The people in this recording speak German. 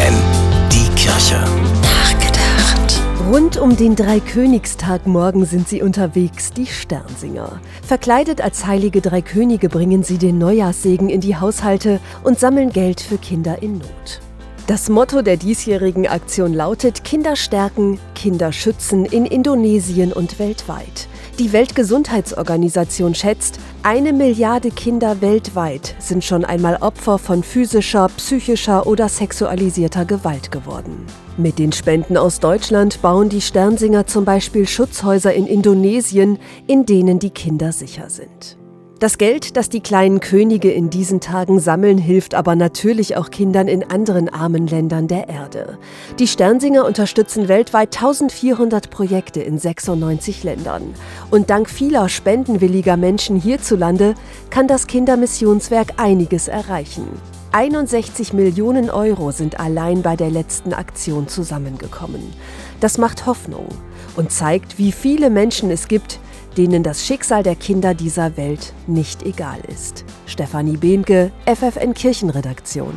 FFN, die Kirche. Nachgedacht. Rund um den Dreikönigstag morgen sind sie unterwegs, die Sternsinger. Verkleidet als heilige Drei Könige bringen sie den Neujahrssegen in die Haushalte und sammeln Geld für Kinder in Not. Das Motto der diesjährigen Aktion lautet Kinder stärken, Kinder schützen in Indonesien und weltweit. Die Weltgesundheitsorganisation schätzt, eine Milliarde Kinder weltweit sind schon einmal Opfer von physischer, psychischer oder sexualisierter Gewalt geworden. Mit den Spenden aus Deutschland bauen die Sternsinger zum Beispiel Schutzhäuser in Indonesien, in denen die Kinder sicher sind. Das Geld, das die kleinen Könige in diesen Tagen sammeln, hilft aber natürlich auch Kindern in anderen armen Ländern der Erde. Die Sternsinger unterstützen weltweit 1400 Projekte in 96 Ländern. Und dank vieler spendenwilliger Menschen hierzulande kann das Kindermissionswerk einiges erreichen. 61 Millionen Euro sind allein bei der letzten Aktion zusammengekommen. Das macht Hoffnung und zeigt, wie viele Menschen es gibt, denen das Schicksal der Kinder dieser Welt nicht egal ist. Stefanie Behnke, FFN Kirchenredaktion.